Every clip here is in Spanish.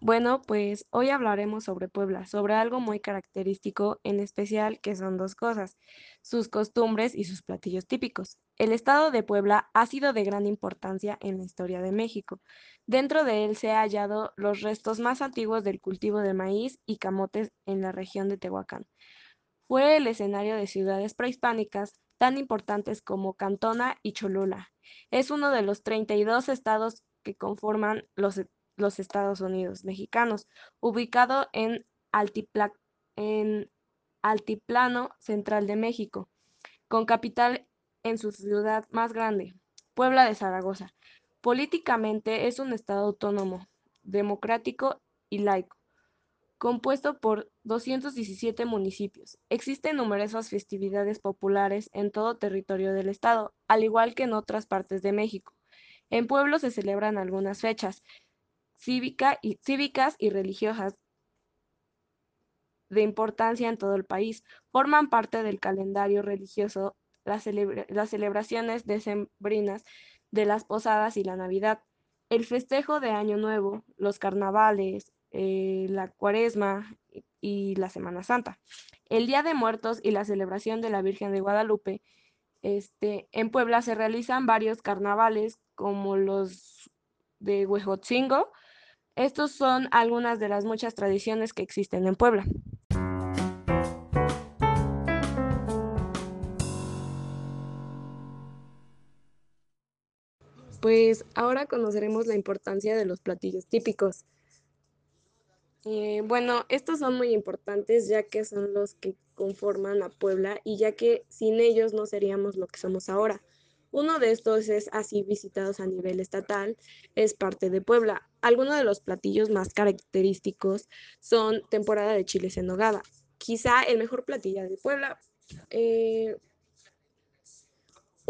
Bueno, pues hoy hablaremos sobre Puebla, sobre algo muy característico, en especial que son dos cosas, sus costumbres y sus platillos típicos. El estado de Puebla ha sido de gran importancia en la historia de México. Dentro de él se han hallado los restos más antiguos del cultivo de maíz y camotes en la región de Tehuacán. Fue el escenario de ciudades prehispánicas tan importantes como Cantona y Cholula. Es uno de los 32 estados que conforman los los Estados Unidos mexicanos, ubicado en, en Altiplano Central de México, con capital en su ciudad más grande, Puebla de Zaragoza. Políticamente es un estado autónomo, democrático y laico, compuesto por 217 municipios. Existen numerosas festividades populares en todo territorio del estado, al igual que en otras partes de México. En Pueblo se celebran algunas fechas, cívica y, cívicas y religiosas de importancia en todo el país. Forman parte del calendario religioso las, las celebraciones decembrinas de las posadas y la Navidad, el festejo de Año Nuevo, los carnavales, eh, la cuaresma y la Semana Santa. El Día de Muertos y la celebración de la Virgen de Guadalupe. Este, en Puebla se realizan varios carnavales como los de Huejotzingo, estos son algunas de las muchas tradiciones que existen en Puebla. Pues ahora conoceremos la importancia de los platillos típicos. Eh, bueno, estos son muy importantes ya que son los que conforman a Puebla y ya que sin ellos no seríamos lo que somos ahora. Uno de estos es así visitados a nivel estatal, es parte de Puebla. Algunos de los platillos más característicos son temporada de chiles en nogada. Quizá el mejor platillo de Puebla. Eh,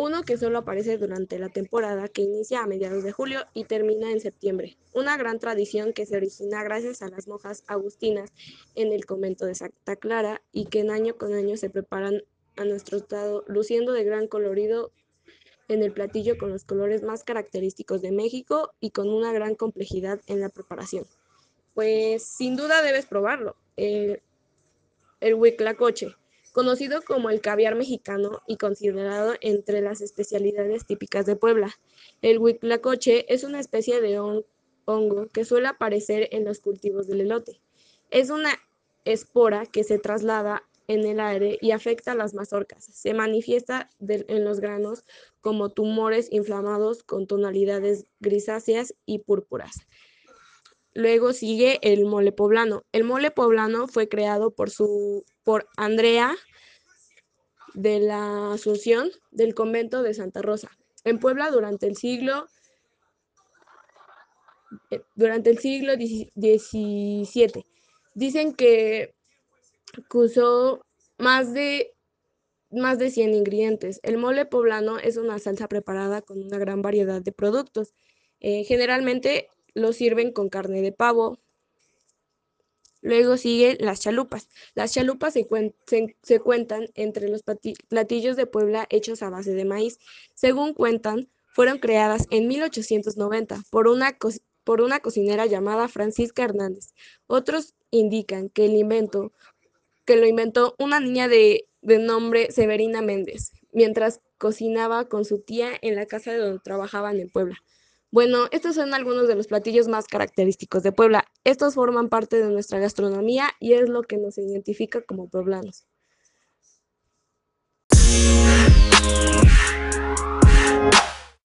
uno que solo aparece durante la temporada que inicia a mediados de julio y termina en septiembre. Una gran tradición que se origina gracias a las monjas agustinas en el convento de Santa Clara y que en año con año se preparan a nuestro estado, luciendo de gran colorido en el platillo con los colores más característicos de México y con una gran complejidad en la preparación. Pues sin duda debes probarlo. El, el huitlacoche, conocido como el caviar mexicano y considerado entre las especialidades típicas de Puebla. El huitlacoche es una especie de hongo que suele aparecer en los cultivos del elote. Es una espora que se traslada en el aire y afecta a las mazorcas. Se manifiesta en los granos como tumores inflamados con tonalidades grisáceas y púrpuras. Luego sigue el mole poblano. El mole poblano fue creado por, su, por Andrea de la Asunción del convento de Santa Rosa. En Puebla durante el siglo eh, durante el siglo XVII. Dicen que que usó más de, más de 100 ingredientes. El mole poblano es una salsa preparada con una gran variedad de productos. Eh, generalmente lo sirven con carne de pavo. Luego siguen las chalupas. Las chalupas se, se cuentan entre los platillos de Puebla hechos a base de maíz. Según cuentan, fueron creadas en 1890 por una, por una cocinera llamada Francisca Hernández. Otros indican que el invento que lo inventó una niña de, de nombre Severina Méndez, mientras cocinaba con su tía en la casa de donde trabajaban en Puebla. Bueno, estos son algunos de los platillos más característicos de Puebla. Estos forman parte de nuestra gastronomía y es lo que nos identifica como pueblanos.